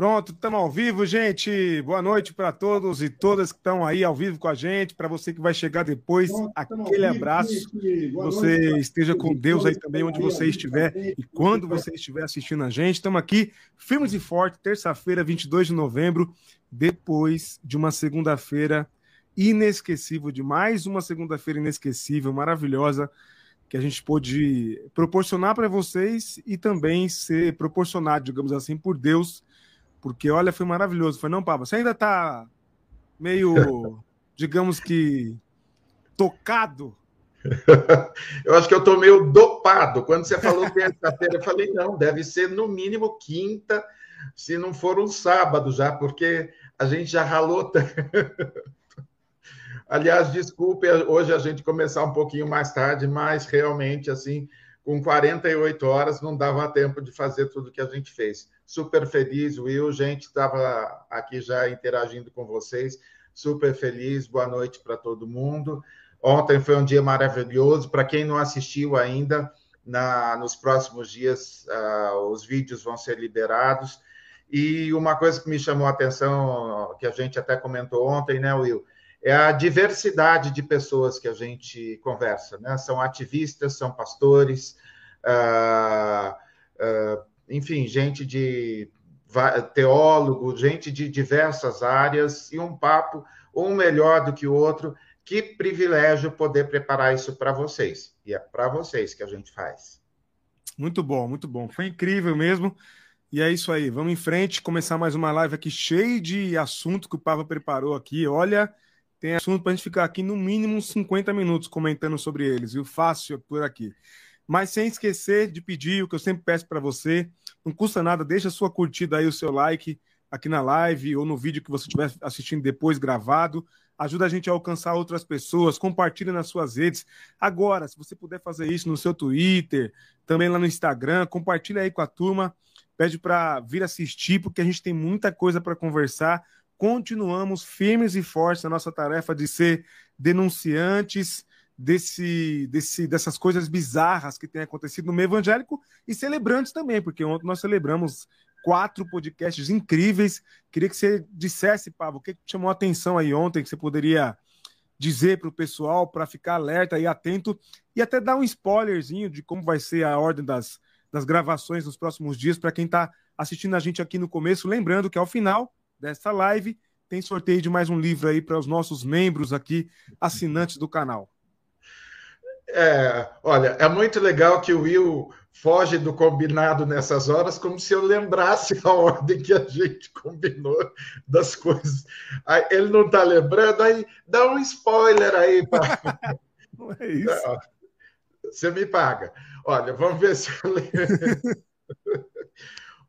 Pronto, estamos ao vivo, gente. Boa noite para todos e todas que estão aí ao vivo com a gente. Para você que vai chegar depois, Pronto, aquele abraço. Que você esteja com Deus aí também, onde você estiver e quando você estiver assistindo a gente. Estamos aqui, firmes e fortes, terça-feira, 22 de novembro, depois de uma segunda-feira inesquecível, de mais uma segunda-feira inesquecível, maravilhosa, que a gente pôde proporcionar para vocês e também ser proporcionado, digamos assim, por Deus porque, olha, foi maravilhoso. Foi, não, Pablo? Você ainda está meio, digamos que, tocado? eu acho que eu estou meio dopado. Quando você falou terça-feira, eu falei, não, deve ser no mínimo quinta, se não for um sábado já, porque a gente já ralou. Aliás, desculpe hoje a gente começar um pouquinho mais tarde, mas realmente, assim, com 48 horas não dava tempo de fazer tudo que a gente fez super feliz, Will. Gente, estava aqui já interagindo com vocês, super feliz. Boa noite para todo mundo. Ontem foi um dia maravilhoso. Para quem não assistiu ainda, na, nos próximos dias uh, os vídeos vão ser liberados. E uma coisa que me chamou a atenção, que a gente até comentou ontem, né, Will? É a diversidade de pessoas que a gente conversa, né? São ativistas, são pastores, uh, uh, enfim, gente de teólogo, gente de diversas áreas, e um papo, um melhor do que o outro. Que privilégio poder preparar isso para vocês. E é para vocês que a gente faz. Muito bom, muito bom. Foi incrível mesmo. E é isso aí. Vamos em frente, começar mais uma live aqui cheio de assunto que o Pava preparou aqui. Olha, tem assunto para a gente ficar aqui no mínimo 50 minutos comentando sobre eles, viu? Fácil por aqui. Mas sem esquecer de pedir o que eu sempre peço para você, não custa nada, deixa a sua curtida aí, o seu like aqui na live ou no vídeo que você estiver assistindo depois gravado. Ajuda a gente a alcançar outras pessoas, compartilha nas suas redes. Agora, se você puder fazer isso no seu Twitter, também lá no Instagram, compartilha aí com a turma, pede para vir assistir, porque a gente tem muita coisa para conversar. Continuamos firmes e fortes na nossa tarefa de ser denunciantes desse, desse, dessas coisas bizarras que têm acontecido no meio evangélico e celebrantes também, porque ontem nós celebramos quatro podcasts incríveis. Queria que você dissesse, Pablo, o que chamou a atenção aí ontem, que você poderia dizer para o pessoal para ficar alerta e atento e até dar um spoilerzinho de como vai ser a ordem das, das gravações nos próximos dias para quem está assistindo a gente aqui no começo. Lembrando que ao final dessa live tem sorteio de mais um livro aí para os nossos membros aqui, assinantes do canal. É, olha, é muito legal que o Will foge do combinado nessas horas, como se eu lembrasse a ordem que a gente combinou das coisas. Aí, ele não está lembrando, aí dá um spoiler aí. Pra... Não é isso. Você me paga. Olha, vamos ver se eu lembro.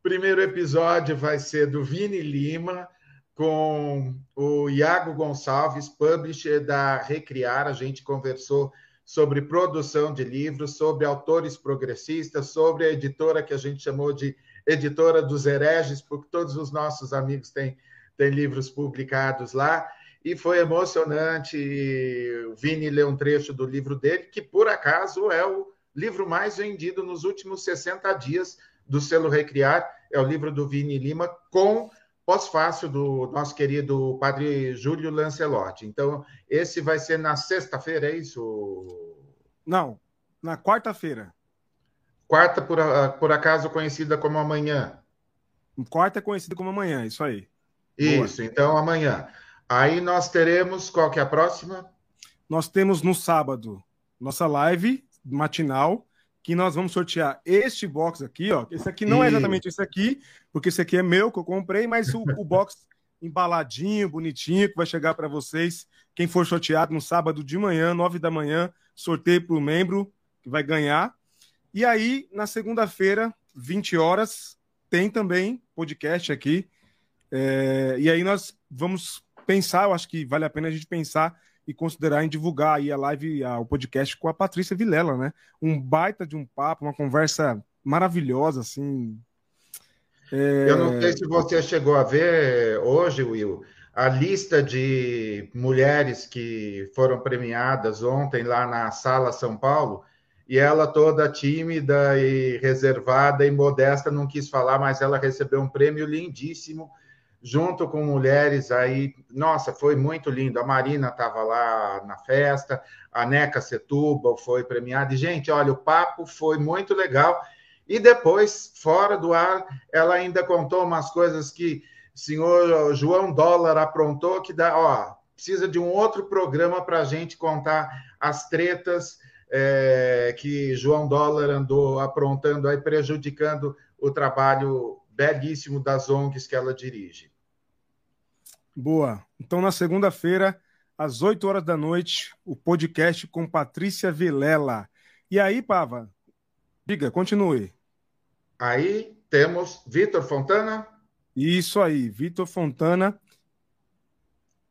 primeiro episódio vai ser do Vini Lima com o Iago Gonçalves, publisher da Recriar. A gente conversou sobre produção de livros, sobre autores progressistas, sobre a editora que a gente chamou de editora dos hereges, porque todos os nossos amigos têm, têm livros publicados lá. E foi emocionante. O Vini leu um trecho do livro dele, que por acaso é o livro mais vendido nos últimos 60 dias do selo Recriar. É o livro do Vini Lima, com pós-fácil do nosso querido padre Júlio Lancelotti. Então, esse vai ser na sexta-feira, é isso? Não, na quarta-feira. Quarta, por, por acaso, conhecida como amanhã. Quarta é conhecida como amanhã, isso aí. Isso, Boa. então amanhã. Aí nós teremos, qual que é a próxima? Nós temos no sábado nossa live matinal, que nós vamos sortear este box aqui, ó. Esse aqui não é exatamente esse aqui, porque esse aqui é meu que eu comprei, mas o, o box embaladinho, bonitinho, que vai chegar para vocês. Quem for sorteado no sábado de manhã, nove da manhã, sorteio para o membro que vai ganhar. E aí, na segunda-feira, 20 horas, tem também podcast aqui. É... e aí nós vamos pensar, eu acho que vale a pena a gente pensar e considerar em divulgar aí a live, a, o podcast com a Patrícia Vilela, né? Um baita de um papo, uma conversa maravilhosa, assim. É... Eu não sei se você chegou a ver hoje, Will, a lista de mulheres que foram premiadas ontem lá na Sala São Paulo, e ela toda tímida e reservada e modesta não quis falar, mas ela recebeu um prêmio lindíssimo junto com mulheres aí. Nossa, foi muito lindo. A Marina estava lá na festa, a Neca Setúbal foi premiada. E, gente, olha, o papo foi muito legal. E depois, fora do ar, ela ainda contou umas coisas que o senhor João Dólar aprontou, que dá, ó, precisa de um outro programa para a gente contar as tretas é, que João Dólar andou aprontando aí, prejudicando o trabalho belíssimo das ONGs que ela dirige. Boa. Então, na segunda-feira, às 8 horas da noite, o podcast com Patrícia Vilela. E aí, Pava, diga, continue. Aí temos Vitor Fontana. Isso aí, Vitor Fontana.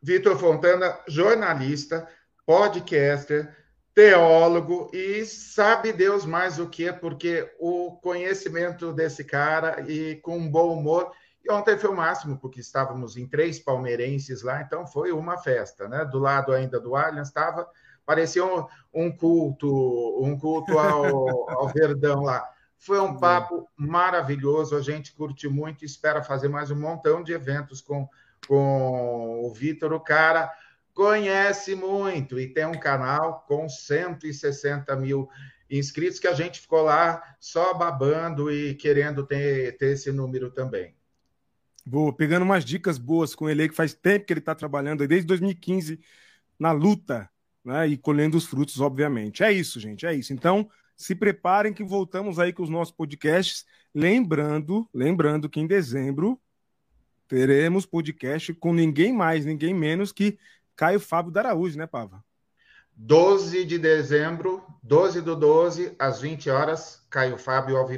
Vitor Fontana, jornalista, podcaster, teólogo e sabe Deus mais o que, porque o conhecimento desse cara e com um bom humor e ontem foi o máximo, porque estávamos em três palmeirenses lá, então foi uma festa, né? Do lado ainda do Allianz estava, parecia um, um, culto, um culto ao, ao Verdão lá. Foi um papo maravilhoso, a gente curte muito, espera fazer mais um montão de eventos com, com o Vitor, o cara conhece muito e tem um canal com 160 mil inscritos que a gente ficou lá só babando e querendo ter, ter esse número também. Boa, pegando umas dicas boas com ele aí, que faz tempo que ele está trabalhando, desde 2015, na luta, né? E colhendo os frutos, obviamente. É isso, gente, é isso. Então, se preparem que voltamos aí com os nossos podcasts. Lembrando, lembrando que em dezembro teremos podcast com ninguém mais, ninguém menos que Caio Fábio da Araújo, né, Pava? 12 de dezembro, 12 do 12, às 20 horas, Caio Fábio ao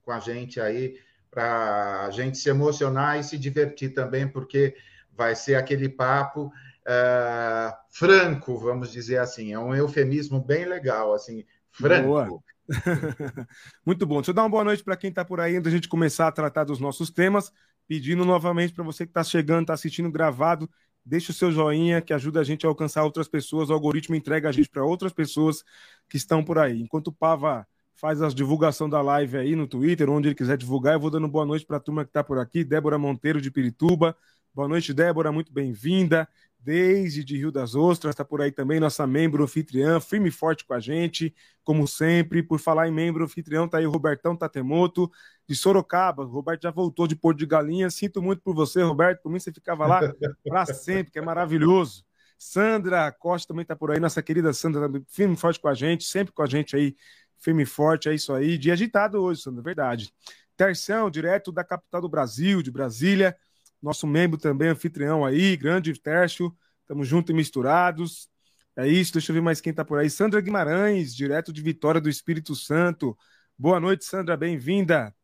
com a gente aí para a gente se emocionar e se divertir também, porque vai ser aquele papo uh, franco, vamos dizer assim. É um eufemismo bem legal, assim, franco. Boa. Muito bom. Deixa eu dar uma boa noite para quem está por aí, antes da gente começar a tratar dos nossos temas. Pedindo novamente para você que está chegando, está assistindo gravado, deixe o seu joinha que ajuda a gente a alcançar outras pessoas. O algoritmo entrega a gente para outras pessoas que estão por aí. Enquanto o Pava faz a divulgação da live aí no Twitter, onde ele quiser divulgar. Eu vou dando boa noite para a turma que está por aqui. Débora Monteiro de Pirituba. Boa noite, Débora, muito bem-vinda. Desde de Rio das Ostras, está por aí também, nossa membro anfitriã, firme e forte com a gente, como sempre. Por falar em membro anfitrião, está aí o Robertão Tatemoto, de Sorocaba. O Roberto já voltou de Porto de Galinha. Sinto muito por você, Roberto. Por mim, você ficava lá para sempre, que é maravilhoso. Sandra Costa também está por aí, nossa querida Sandra, firme e forte com a gente, sempre com a gente aí firme e forte, é isso aí. Dia agitado hoje, Sandra, é verdade. Terção, direto da capital do Brasil, de Brasília. Nosso membro também, anfitrião aí, grande Tércio. Estamos juntos e misturados. É isso, deixa eu ver mais quem está por aí. Sandra Guimarães, direto de Vitória do Espírito Santo. Boa noite, Sandra, bem-vinda.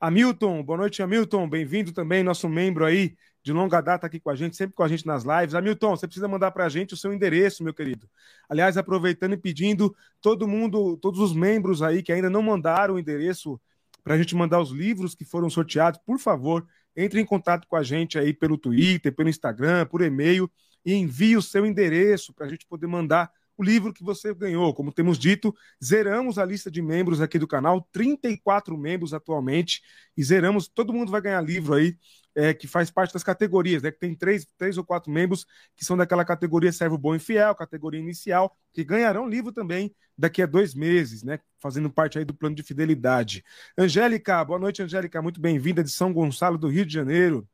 Hamilton, boa noite, Hamilton. Bem-vindo também, nosso membro aí de longa data aqui com a gente, sempre com a gente nas lives. Hamilton, você precisa mandar para a gente o seu endereço, meu querido. Aliás, aproveitando e pedindo todo mundo, todos os membros aí que ainda não mandaram o endereço para a gente mandar os livros que foram sorteados, por favor, entre em contato com a gente aí pelo Twitter, pelo Instagram, por e-mail e envie o seu endereço para a gente poder mandar o livro que você ganhou. Como temos dito, zeramos a lista de membros aqui do canal, 34 membros atualmente, e zeramos, todo mundo vai ganhar livro aí, é, que faz parte das categorias, né? Que tem três, três ou quatro membros que são daquela categoria servo bom e fiel, categoria inicial, que ganharão livro também daqui a dois meses, né? Fazendo parte aí do plano de fidelidade. Angélica, boa noite, Angélica, muito bem-vinda de São Gonçalo do Rio de Janeiro.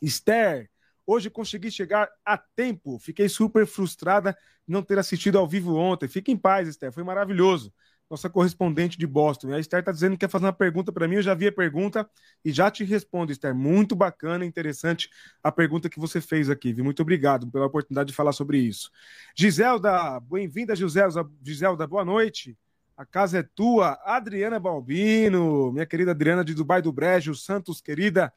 Esther, Hoje consegui chegar a tempo. Fiquei super frustrada não ter assistido ao vivo ontem. Fique em paz, Esther. Foi maravilhoso. Nossa correspondente de Boston. A Esther está dizendo que quer fazer uma pergunta para mim. Eu já vi a pergunta e já te respondo, Esther. Muito bacana, interessante a pergunta que você fez aqui. Muito obrigado pela oportunidade de falar sobre isso. Giselda, bem-vinda, Giselda. Giselda, boa noite. A casa é tua. Adriana Balbino, minha querida Adriana de Dubai do Brejo, Santos, querida.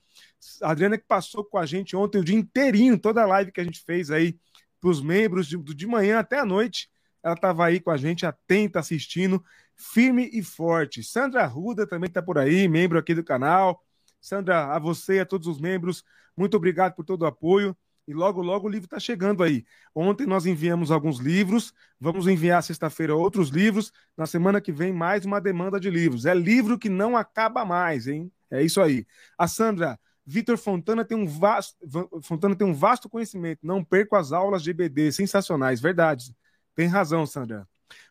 Adriana que passou com a gente ontem o dia inteirinho, toda a live que a gente fez aí para os membros, de, de manhã até a noite. Ela estava aí com a gente, atenta, assistindo, firme e forte. Sandra Ruda também está por aí, membro aqui do canal. Sandra, a você e a todos os membros, muito obrigado por todo o apoio. E logo, logo o livro está chegando aí. Ontem nós enviamos alguns livros, vamos enviar sexta-feira outros livros. Na semana que vem, mais uma demanda de livros. É livro que não acaba mais, hein? É isso aí. A Sandra, Vitor Fontana tem um vasto, Fontana tem um vasto conhecimento. Não perco as aulas de EBD, sensacionais, verdade. Tem razão, Sandra.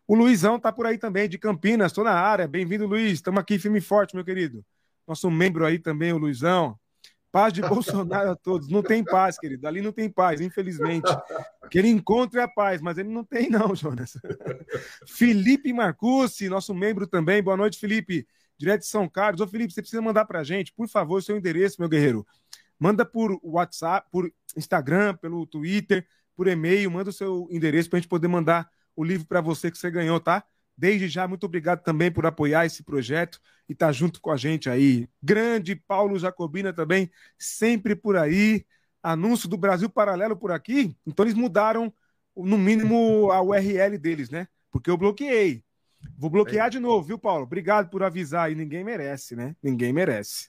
O Luizão tá por aí também, de Campinas, estou na área. Bem-vindo, Luiz. Estamos aqui firme e forte, meu querido. Nosso membro aí também, o Luizão. Paz de Bolsonaro a todos. Não tem paz, querido. Ali não tem paz, infelizmente. Que ele encontre a paz, mas ele não tem, não, Jonas. Felipe Marcucci, nosso membro também. Boa noite, Felipe. Direto de São Carlos. Ô, Felipe, você precisa mandar pra gente, por favor, seu endereço, meu guerreiro. Manda por WhatsApp, por Instagram, pelo Twitter, por e-mail. Manda o seu endereço pra gente poder mandar o livro para você que você ganhou, tá? Desde já, muito obrigado também por apoiar esse projeto e estar tá junto com a gente aí. Grande Paulo Jacobina também, sempre por aí. Anúncio do Brasil Paralelo por aqui. Então eles mudaram, no mínimo, a URL deles, né? Porque eu bloqueei. Vou bloquear de novo, viu, Paulo? Obrigado por avisar aí. Ninguém merece, né? Ninguém merece.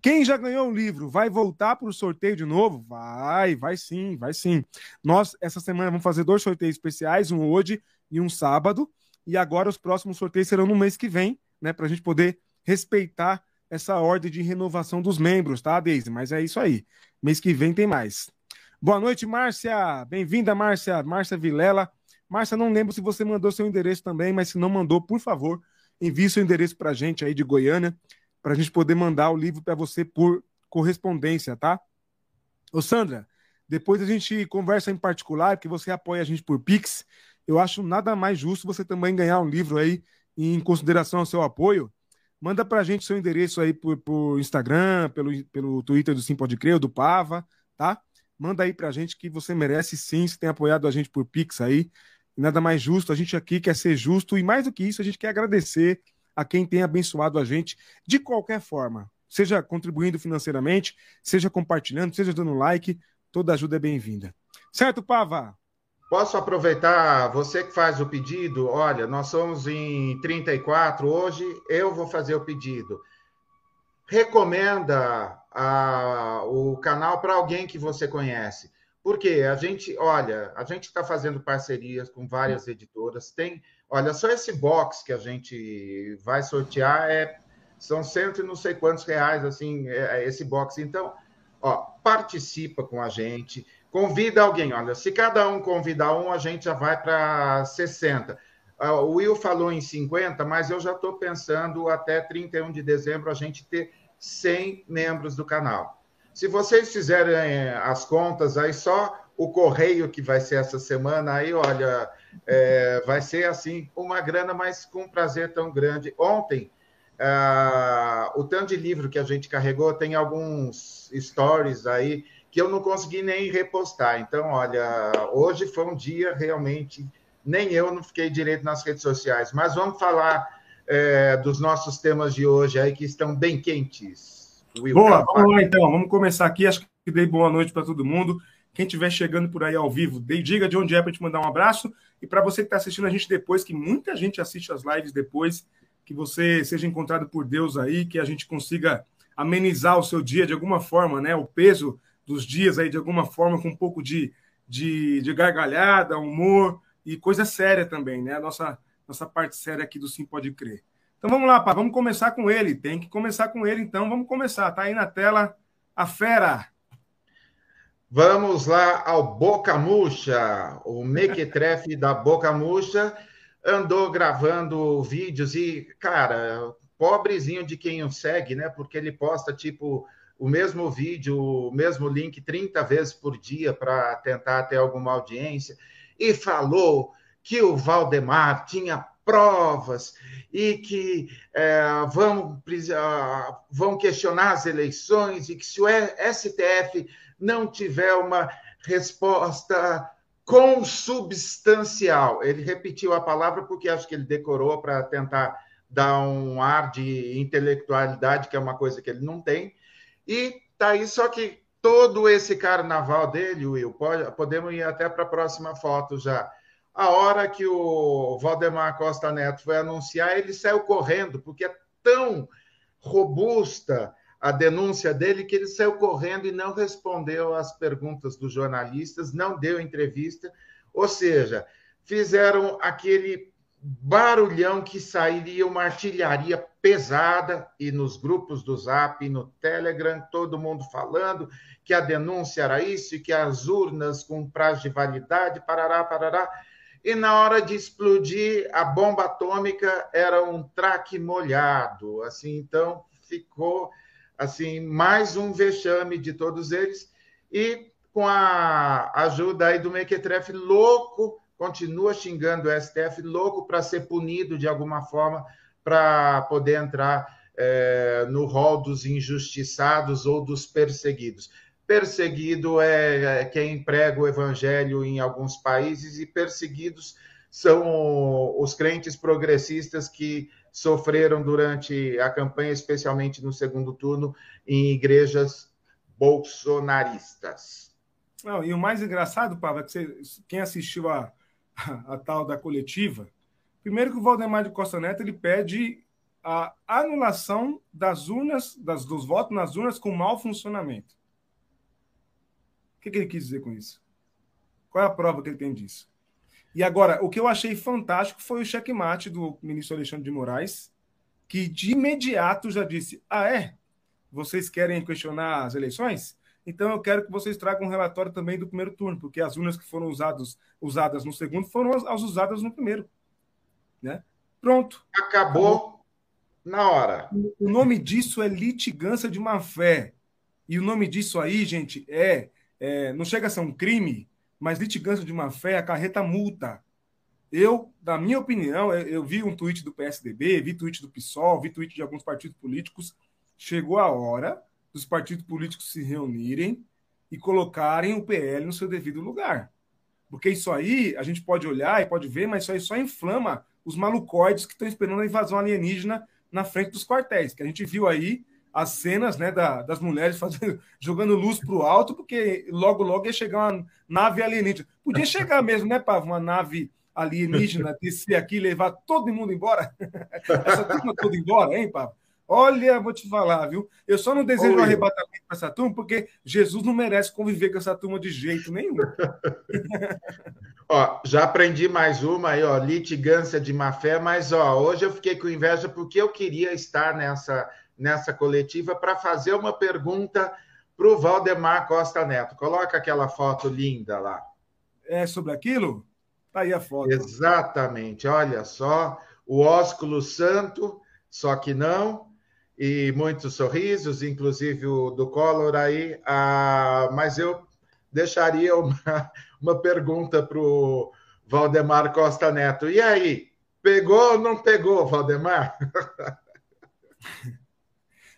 Quem já ganhou o livro vai voltar para o sorteio de novo? Vai, vai sim, vai sim. Nós, essa semana, vamos fazer dois sorteios especiais, um hoje e um sábado. E agora os próximos sorteios serão no mês que vem, né? Para a gente poder respeitar essa ordem de renovação dos membros, tá, Deise? Mas é isso aí. Mês que vem tem mais. Boa noite, Márcia. Bem-vinda, Márcia. Márcia Vilela. Márcia, não lembro se você mandou seu endereço também, mas se não mandou, por favor, envie seu endereço para a gente aí de Goiânia, para a gente poder mandar o livro para você por correspondência, tá? Ô, Sandra, depois a gente conversa em particular, porque você apoia a gente por Pix eu acho nada mais justo você também ganhar um livro aí em consideração ao seu apoio. Manda para a gente seu endereço aí por, por, Instagram, pelo, pelo Twitter do Sim Pode Crer, do Pava, tá? Manda aí para a gente que você merece sim, você tem apoiado a gente por Pix aí. nada mais justo, a gente aqui quer ser justo e mais do que isso, a gente quer agradecer a quem tem abençoado a gente de qualquer forma. Seja contribuindo financeiramente, seja compartilhando, seja dando like, toda ajuda é bem-vinda. Certo, Pava? Posso aproveitar, você que faz o pedido, olha, nós somos em 34 hoje, eu vou fazer o pedido. Recomenda a, o canal para alguém que você conhece. Porque a gente, olha, a gente está fazendo parcerias com várias editoras. Tem, olha, só esse box que a gente vai sortear é são cento e não sei quantos reais, assim, é, é esse box. Então, ó, participa com a gente Convida alguém. Olha, se cada um convidar um, a gente já vai para 60. Ah, o Will falou em 50, mas eu já estou pensando até 31 de dezembro a gente ter 100 membros do canal. Se vocês fizerem eh, as contas, aí só o correio que vai ser essa semana, aí olha, é, vai ser assim uma grana, mas com um prazer tão grande. Ontem, uh, o tanto de livro que a gente carregou, tem alguns stories aí que eu não consegui nem repostar. Então, olha, hoje foi um dia realmente, nem eu não fiquei direito nas redes sociais. Mas vamos falar é, dos nossos temas de hoje aí, que estão bem quentes. Will, boa, vamos lá então, vamos começar aqui. Acho que dei boa noite para todo mundo. Quem estiver chegando por aí ao vivo, diga de onde é para te mandar um abraço. E para você que está assistindo a gente depois, que muita gente assiste as lives depois, que você seja encontrado por Deus aí, que a gente consiga amenizar o seu dia de alguma forma, né? O peso dos dias aí de alguma forma com um pouco de, de, de gargalhada, humor e coisa séria também, né? A nossa, nossa parte séria aqui do Sim Pode Crer. Então vamos lá, pá, vamos começar com ele. Tem que começar com ele, então vamos começar. Tá aí na tela a fera. Vamos lá ao Boca Murcha, o mequetrefe da Boca Murcha andou gravando vídeos e, cara, pobrezinho de quem o segue, né? Porque ele posta tipo o mesmo vídeo, o mesmo link 30 vezes por dia para tentar ter alguma audiência, e falou que o Valdemar tinha provas e que é, vão, vão questionar as eleições e que se o STF não tiver uma resposta consubstancial, ele repetiu a palavra porque acho que ele decorou para tentar dar um ar de intelectualidade, que é uma coisa que ele não tem, e tá aí, só que todo esse carnaval dele, Will, pode, podemos ir até para a próxima foto já. A hora que o Valdemar Costa Neto foi anunciar, ele saiu correndo, porque é tão robusta a denúncia dele que ele saiu correndo e não respondeu às perguntas dos jornalistas, não deu entrevista, ou seja, fizeram aquele barulhão que sairia uma artilharia pesada e nos grupos do Zap e no Telegram, todo mundo falando que a denúncia era isso, e que as urnas com prazo de validade, parará, parará. E na hora de explodir, a bomba atômica era um traque molhado. Assim, então ficou assim mais um vexame de todos eles. E com a ajuda aí do Mequetrefe, louco, continua xingando o STF, louco para ser punido de alguma forma, para poder entrar é, no rol dos injustiçados ou dos perseguidos. Perseguido é, é quem prega o evangelho em alguns países, e perseguidos são os crentes progressistas que sofreram durante a campanha, especialmente no segundo turno, em igrejas bolsonaristas. Não, e o mais engraçado, Pablo, é que você, quem assistiu a, a, tal da coletiva, primeiro que o Valdemar de Costa Neto ele pede a anulação das urnas, das, dos votos nas urnas com mau funcionamento. O que, que ele quis dizer com isso? Qual é a prova que ele tem disso? E agora, o que eu achei fantástico foi o checkmate do ministro Alexandre de Moraes, que de imediato já disse: Ah, é? Vocês querem questionar as eleições? Então eu quero que vocês tragam um relatório também do primeiro turno, porque as urnas que foram usadas, usadas no segundo foram as, as usadas no primeiro. Né? Pronto. Acabou, Acabou na hora. O nome disso é litigância de má fé. E o nome disso aí, gente, é, é não chega a ser um crime, mas litigância de má fé acarreta multa. Eu, na minha opinião, eu vi um tweet do PSDB, vi tweet do PSOL, vi tweet de alguns partidos políticos. Chegou a hora dos partidos políticos se reunirem e colocarem o PL no seu devido lugar. Porque isso aí a gente pode olhar e pode ver, mas isso aí só inflama os malucoides que estão esperando a invasão alienígena na frente dos quartéis. Que a gente viu aí as cenas né, da, das mulheres fazendo, jogando luz para o alto, porque logo, logo ia chegar uma nave alienígena. Podia chegar mesmo, né, Pavo? Uma nave alienígena descer aqui levar todo mundo embora. Essa turma toda embora, hein, Pavo? Olha, vou te falar, viu? Eu só não desejo Oi. um arrebatamento para essa turma, porque Jesus não merece conviver com essa turma de jeito nenhum. ó, já aprendi mais uma aí, ó, litigância de má fé, mas ó, hoje eu fiquei com inveja porque eu queria estar nessa nessa coletiva para fazer uma pergunta para o Valdemar Costa Neto. Coloca aquela foto linda lá. É sobre aquilo? Tá aí a foto. Exatamente. Olha só, o ósculo santo, só que não, e muitos sorrisos, inclusive o do Collor aí. Ah, mas eu deixaria uma, uma pergunta para o Valdemar Costa Neto. E aí, pegou ou não pegou, Valdemar?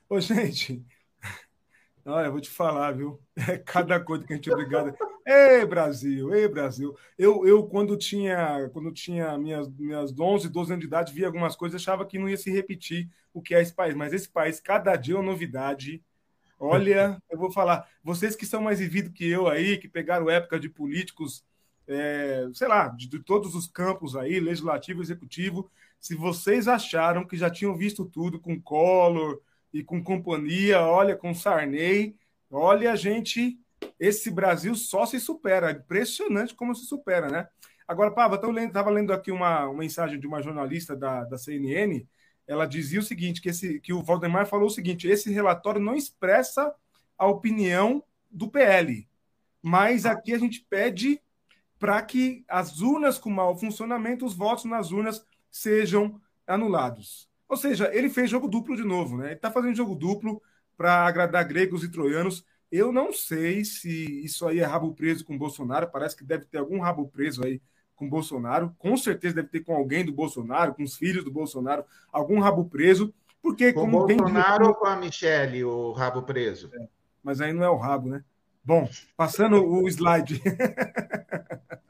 Ô, gente, olha, eu vou te falar, viu? É cada coisa que a gente é obrigado. Ei, Brasil, ei, Brasil. Eu, eu quando tinha quando tinha minhas, minhas 11, 12 anos de idade, via algumas coisas, achava que não ia se repetir o que é esse país. Mas esse país, cada dia é uma novidade. Olha, eu vou falar, vocês que são mais vividos que eu aí, que pegaram época de políticos, é, sei lá, de, de todos os campos aí, legislativo, executivo, se vocês acharam que já tinham visto tudo com Collor, e com companhia, olha, com Sarney, olha, a gente, esse Brasil só se supera, impressionante como se supera, né? Agora, Pava, estava lendo, lendo aqui uma, uma, mensagem de uma jornalista da, da CNN, ela dizia o seguinte, que, esse, que o Valdemar falou o seguinte, esse relatório não expressa a opinião do PL, mas aqui a gente pede para que as urnas com mau funcionamento, os votos nas urnas sejam anulados. Ou seja, ele fez jogo duplo de novo, né? Ele está fazendo jogo duplo para agradar gregos e troianos. Eu não sei se isso aí é rabo preso com Bolsonaro. Parece que deve ter algum rabo preso aí com Bolsonaro. Com certeza deve ter com alguém do Bolsonaro, com os filhos do Bolsonaro, algum rabo preso. Porque com como Bolsonaro ou com a Michelle, o rabo preso? É, mas aí não é o rabo, né? Bom, passando o slide.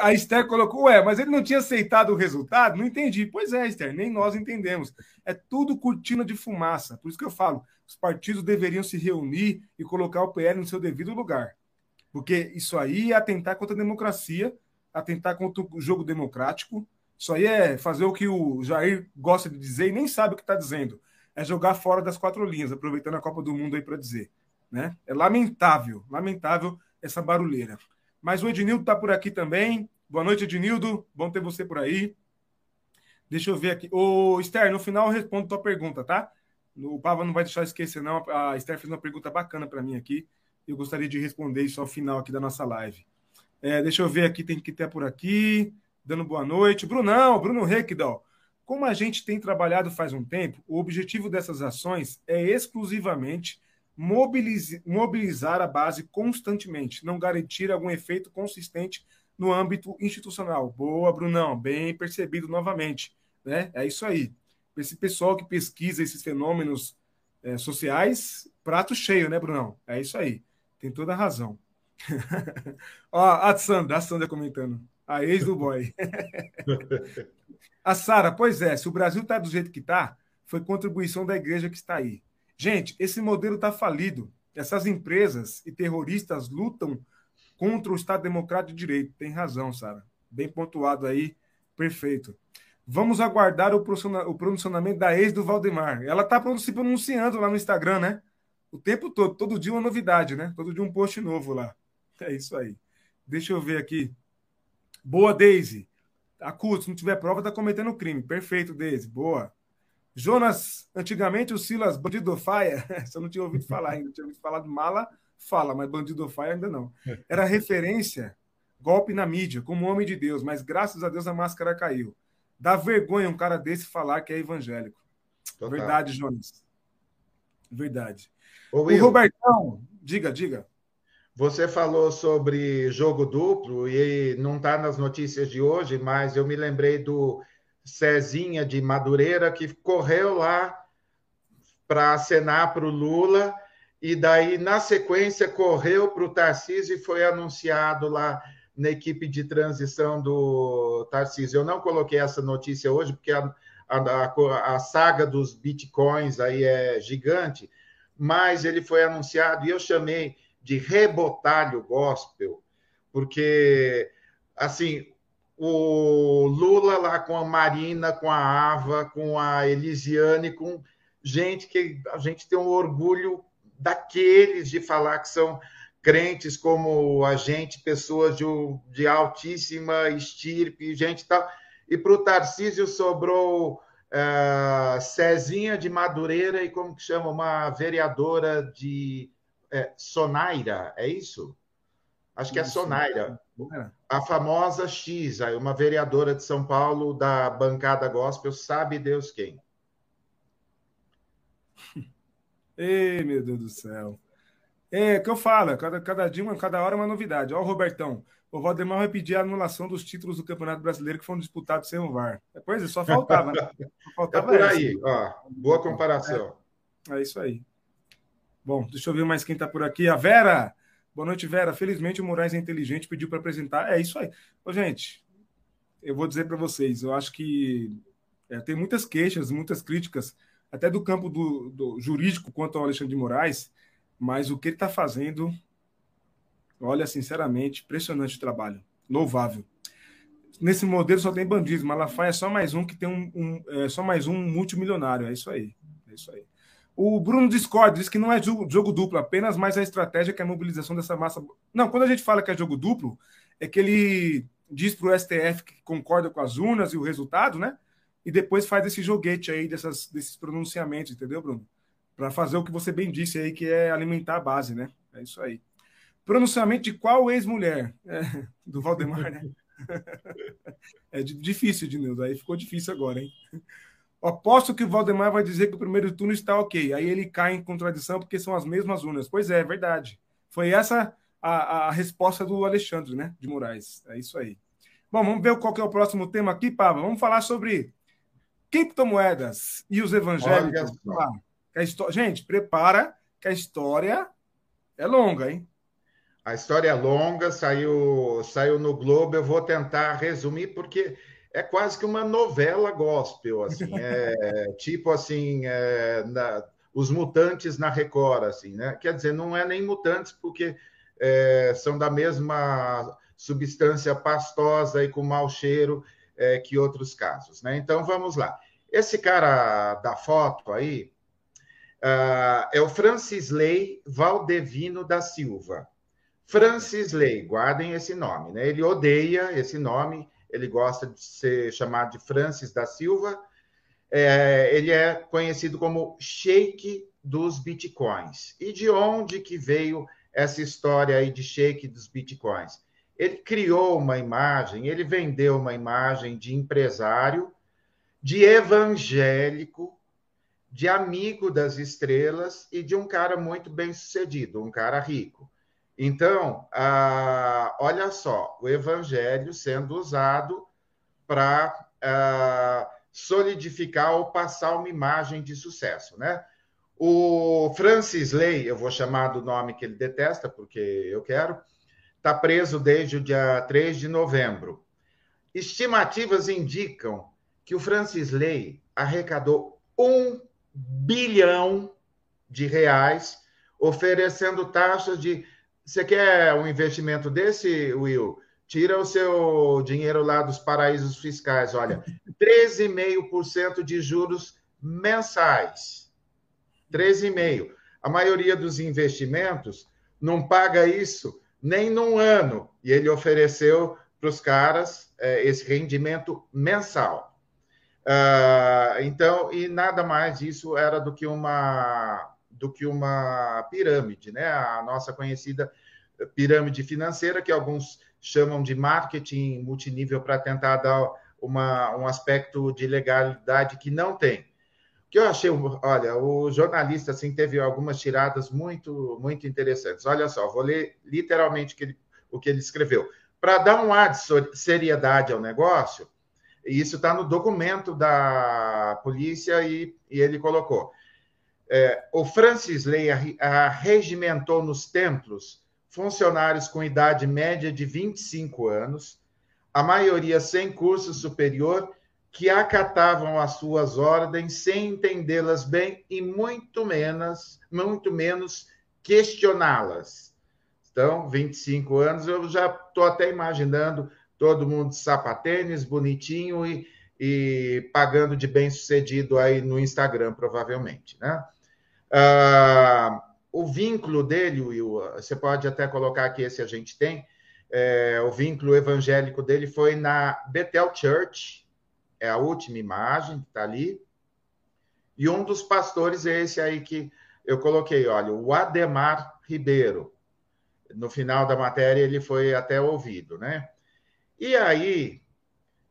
A Esther colocou, ué, mas ele não tinha aceitado o resultado? Não entendi. Pois é, Esther, nem nós entendemos. É tudo cortina de fumaça. Por isso que eu falo, os partidos deveriam se reunir e colocar o PL no seu devido lugar. Porque isso aí é atentar contra a democracia, atentar contra o jogo democrático. Isso aí é fazer o que o Jair gosta de dizer e nem sabe o que está dizendo. é jogar fora das quatro linhas, aproveitando a Copa do Mundo aí para dizer. Né? É lamentável, lamentável essa barulheira. Mas o Ednildo está por aqui também. Boa noite, Ednildo. Bom ter você por aí. Deixa eu ver aqui. Ô, Esther, no final eu respondo tua pergunta, tá? O Pava não vai deixar esquecer, não. A Esther fez uma pergunta bacana para mim aqui. Eu gostaria de responder isso ao final aqui da nossa live. É, deixa eu ver aqui, tem que ter por aqui. Dando boa noite. Brunão, Bruno Requidal. Como a gente tem trabalhado faz um tempo, o objetivo dessas ações é exclusivamente mobilizar a base constantemente, não garantir algum efeito consistente no âmbito institucional. Boa, Brunão, bem percebido novamente. Né? É isso aí. Esse pessoal que pesquisa esses fenômenos é, sociais, prato cheio, né, Brunão? É isso aí. Tem toda a razão. Ó, a Sandra, a Sandra comentando. A ex do boy. A Sara, pois é, se o Brasil está do jeito que está, foi contribuição da igreja que está aí. Gente, esse modelo está falido. Essas empresas e terroristas lutam contra o Estado Democrático de Direito. Tem razão, Sara. Bem pontuado aí. Perfeito. Vamos aguardar o pronunciamento da ex do Valdemar. Ela está se pronunciando lá no Instagram, né? O tempo todo, todo dia uma novidade, né? Todo dia um post novo lá. É isso aí. Deixa eu ver aqui. Boa, Daisy. Acusa, se não tiver prova, está cometendo crime. Perfeito, Deise. Boa. Jonas, antigamente o Silas Bandido Faia, você não tinha ouvido falar ainda, tinha ouvido falar de mala, fala, mas Bandido Faia ainda não. Era referência, golpe na mídia, como homem de Deus, mas graças a Deus a máscara caiu. Dá vergonha um cara desse falar que é evangélico. Total. Verdade, Jonas. Verdade. Ô, o Robertão, diga, diga. Você falou sobre jogo duplo e não está nas notícias de hoje, mas eu me lembrei do Cezinha de Madureira que correu lá para acenar para o Lula e daí na sequência correu para o Tarcísio e foi anunciado lá na equipe de transição do Tarcísio. Eu não coloquei essa notícia hoje porque a, a, a saga dos bitcoins aí é gigante, mas ele foi anunciado e eu chamei de rebotalho gospel, porque, assim, o Lula lá com a Marina, com a Ava, com a Elisiane, com gente que a gente tem um orgulho daqueles de falar que são crentes como a gente, pessoas de, de altíssima estirpe, gente tal. E para o Tarcísio sobrou uh, Cezinha de Madureira e como que chama? Uma vereadora de é, Sonaira, é isso? Acho que é Sonaira. A famosa X, uma vereadora de São Paulo da bancada gospel, sabe Deus quem. Ei, meu Deus do céu. É, que eu falo, cada, cada dia, cada hora é uma novidade. Olha o Robertão. O Valdemar vai pedir a anulação dos títulos do Campeonato Brasileiro que foram disputados sem o VAR. Pois é, só faltava, né? Só faltava é por aí, ó. Boa comparação. É, é isso aí. Bom, deixa eu ver mais quem está por aqui. A Vera. Boa noite, Vera. Felizmente o Moraes é inteligente, pediu para apresentar. É isso aí. Ô, gente, eu vou dizer para vocês, eu acho que é, tem muitas queixas, muitas críticas, até do campo do, do jurídico quanto ao Alexandre de Moraes, mas o que ele está fazendo, olha, sinceramente, impressionante o trabalho. Louvável. Nesse modelo só tem bandido, Malafaia é só mais um que tem um, um é, só mais um multimilionário. É isso aí. É isso aí. O Bruno Discord diz que não é jogo, jogo, duplo, apenas mais a estratégia que é a mobilização dessa massa. Não, quando a gente fala que é jogo duplo, é que ele diz para o STF que concorda com as urnas e o resultado, né? E depois faz esse joguete aí dessas, desses pronunciamentos, entendeu, Bruno? Para fazer o que você bem disse aí, que é alimentar a base, né? É isso aí. Pronunciamento de qual ex-mulher? É, do Valdemar, né? é difícil, Dinildo. Aí ficou difícil agora, hein? Aposto que o Valdemar vai dizer que o primeiro turno está ok. Aí ele cai em contradição porque são as mesmas urnas. Pois é, é verdade. Foi essa a, a resposta do Alexandre, né? De Moraes. É isso aí. Bom, vamos ver qual é o próximo tema aqui, Pablo. Vamos falar sobre criptomoedas e os evangélicos. a história... Gente, prepara que a história é longa, hein? A história é longa, saiu, saiu no Globo. Eu vou tentar resumir, porque é quase que uma novela gospel, assim, é tipo assim, é, na, os mutantes na Record, assim, né? Quer dizer, não é nem mutantes porque é, são da mesma substância pastosa e com mau cheiro é, que outros casos, né? Então vamos lá. Esse cara da foto aí, Uh, é o Francisley Valdevino da Silva. Francisley, guardem esse nome, né? Ele odeia esse nome, ele gosta de ser chamado de Francis da Silva. É, ele é conhecido como Sheik dos Bitcoins. E de onde que veio essa história aí de Sheik dos Bitcoins? Ele criou uma imagem, ele vendeu uma imagem de empresário, de evangélico, de amigo das estrelas e de um cara muito bem sucedido, um cara rico. Então, ah, olha só, o evangelho sendo usado para ah, solidificar ou passar uma imagem de sucesso, né? O Francis Lay, eu vou chamar do nome que ele detesta, porque eu quero, está preso desde o dia 3 de novembro. Estimativas indicam que o Francis Lay arrecadou um bilhão de reais, oferecendo taxas de você quer um investimento desse, Will? Tira o seu dinheiro lá dos paraísos fiscais. Olha, 13,5% de juros mensais. 13,5%. A maioria dos investimentos não paga isso nem num ano. E ele ofereceu para os caras é, esse rendimento mensal. Uh, então, e nada mais isso era do que uma do que uma pirâmide, né? A nossa conhecida pirâmide financeira, que alguns chamam de marketing multinível para tentar dar uma, um aspecto de legalidade que não tem. O que eu achei, olha, o jornalista assim teve algumas tiradas muito muito interessantes. Olha só, vou ler literalmente o que ele, o que ele escreveu. Para dar um ar de seriedade ao negócio, isso está no documento da polícia e, e ele colocou é, o Francis Ley arregimentou nos templos funcionários com idade média de 25 anos, a maioria sem curso superior, que acatavam as suas ordens sem entendê-las bem e muito menos, muito menos questioná-las. Então, 25 anos, eu já estou até imaginando todo mundo de sapatênis, bonitinho e, e pagando de bem-sucedido aí no Instagram, provavelmente, né? Uh, o vínculo dele, Will, você pode até colocar que esse a gente tem, é, o vínculo evangélico dele foi na Bethel Church, é a última imagem que está ali, e um dos pastores é esse aí que eu coloquei, olha, o Ademar Ribeiro. No final da matéria ele foi até ouvido, né? E aí,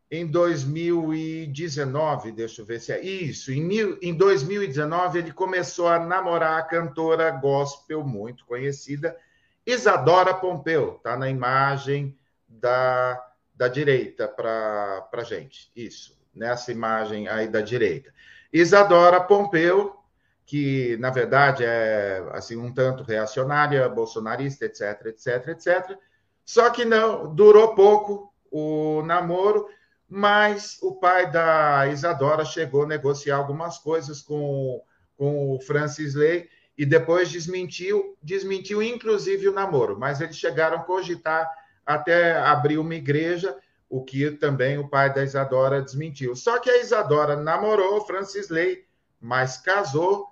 em 2019, deixa eu ver se é isso, em, mil, em 2019 ele começou a namorar a cantora gospel muito conhecida, Isadora Pompeu, tá na imagem da, da direita para a gente, isso, nessa imagem aí da direita. Isadora Pompeu, que na verdade é assim um tanto reacionária, bolsonarista, etc, etc, etc. Só que não durou pouco o namoro mas o pai da Isadora chegou a negociar algumas coisas com, com o Francis Lay e depois desmentiu, desmentiu inclusive o namoro, mas eles chegaram a cogitar até abrir uma igreja, o que também o pai da Isadora desmentiu. Só que a Isadora namorou o Francis Lay, mas casou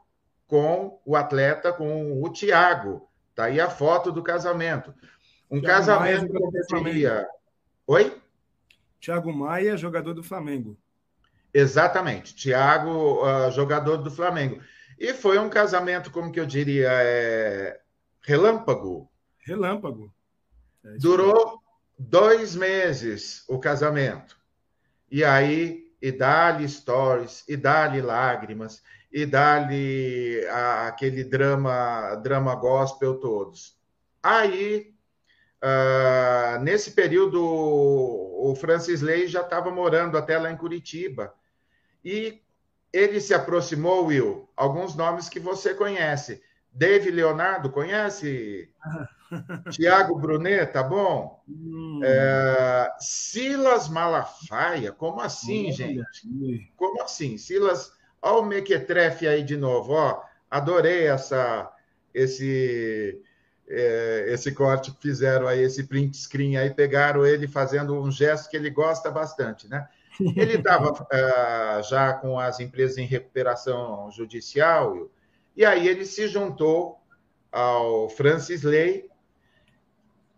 com o atleta, com o Tiago. Tá aí a foto do casamento. Um Tiago casamento que diria... Oi? Thiago Maia, jogador do Flamengo. Exatamente, Thiago, uh, jogador do Flamengo. E foi um casamento, como que eu diria, é... relâmpago. Relâmpago. É Durou dois meses o casamento. E aí, e dá-lhe stories, e dá-lhe lágrimas, e dá-lhe aquele drama, drama gospel todos. Aí Uh, nesse período, o Francis Ley já estava morando até lá em Curitiba. E ele se aproximou, Will, alguns nomes que você conhece. Dave Leonardo, conhece? Tiago Brunet, tá bom? Hum. É, Silas Malafaia, como assim, hum, gente? Como assim? Silas, olha o Mequetrefe aí de novo, ó. Adorei essa, esse é, esse corte fizeram aí, esse print screen aí, pegaram ele fazendo um gesto que ele gosta bastante, né? Ele estava uh, já com as empresas em recuperação judicial E aí ele se juntou ao Francis Lay,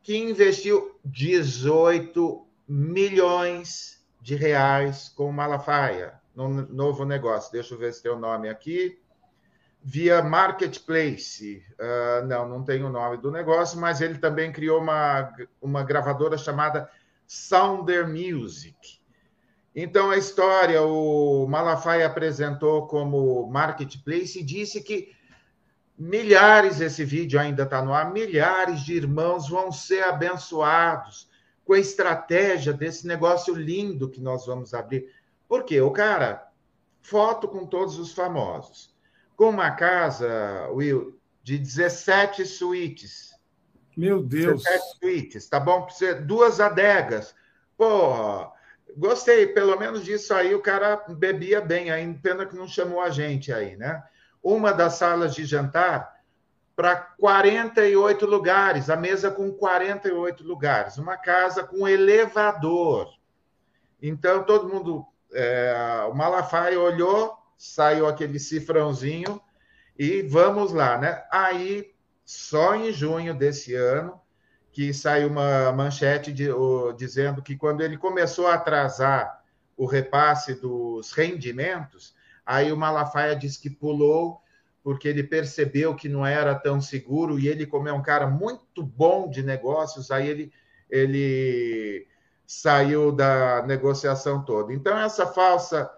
que investiu 18 milhões de reais com Malafaia, num novo negócio. Deixa eu ver se tem o nome aqui. Via Marketplace. Uh, não, não tem o nome do negócio, mas ele também criou uma, uma gravadora chamada Sounder Music. Então, a história, o Malafaia apresentou como Marketplace e disse que milhares, esse vídeo ainda está no ar, milhares de irmãos vão ser abençoados com a estratégia desse negócio lindo que nós vamos abrir. Por quê? O cara, foto com todos os famosos, com uma casa, Will, de 17 suítes. Meu Deus! 17 suítes, tá bom? Duas adegas. Porra, gostei, pelo menos disso aí, o cara bebia bem, aí, pena que não chamou a gente aí, né? uma das salas de jantar para 48 lugares, a mesa com 48 lugares, uma casa com elevador. Então, todo mundo, é, o Malafaia olhou, saiu aquele cifrãozinho e vamos lá, né? Aí, só em junho desse ano, que saiu uma manchete de, o, dizendo que quando ele começou a atrasar o repasse dos rendimentos, Aí o Malafaia disse que pulou porque ele percebeu que não era tão seguro e ele, como é um cara muito bom de negócios, aí ele, ele saiu da negociação toda. Então, essa falsa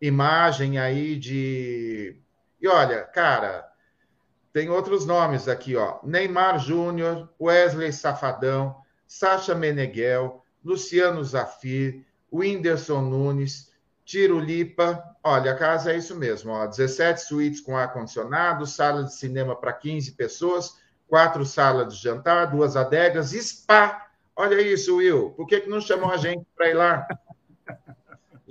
imagem aí de. E olha, cara, tem outros nomes aqui, ó. Neymar Júnior, Wesley Safadão, Sacha Meneghel, Luciano Zafir, Whindersson Nunes, Tirulipa, olha, a casa é isso mesmo, ó, 17 suítes com ar-condicionado, sala de cinema para 15 pessoas, quatro salas de jantar, duas adegas, spa. Olha isso, Will, por que, que não chamou a gente para ir lá?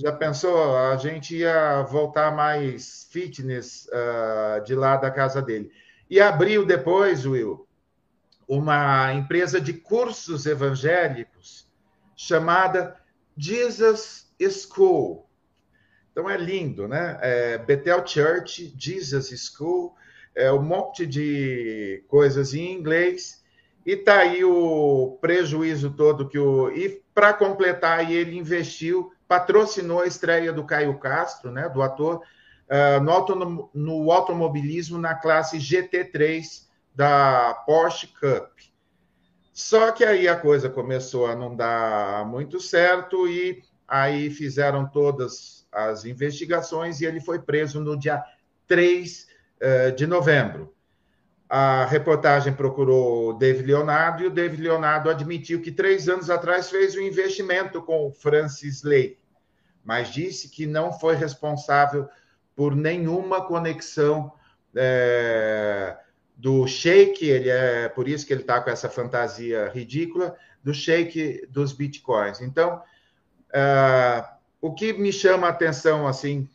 Já pensou? A gente ia voltar mais fitness uh, de lá da casa dele. E abriu depois, Will, uma empresa de cursos evangélicos chamada Jesus School. Então é lindo, né? É Bethel Church, Jesus School, é um monte de coisas em inglês. E tá aí o prejuízo todo que o. E para completar, ele investiu, patrocinou a estreia do Caio Castro, né? Do ator, uh, no, autom no automobilismo na classe GT3 da Porsche Cup. Só que aí a coisa começou a não dar muito certo e aí fizeram todas as investigações e ele foi preso no dia 3 uh, de novembro. A reportagem procurou o David Leonardo e o David Leonardo admitiu que três anos atrás fez um investimento com o Francis Lay, mas disse que não foi responsável por nenhuma conexão é, do shake, ele é por isso que ele está com essa fantasia ridícula do shake dos bitcoins. Então, uh, o que me chama a atenção assim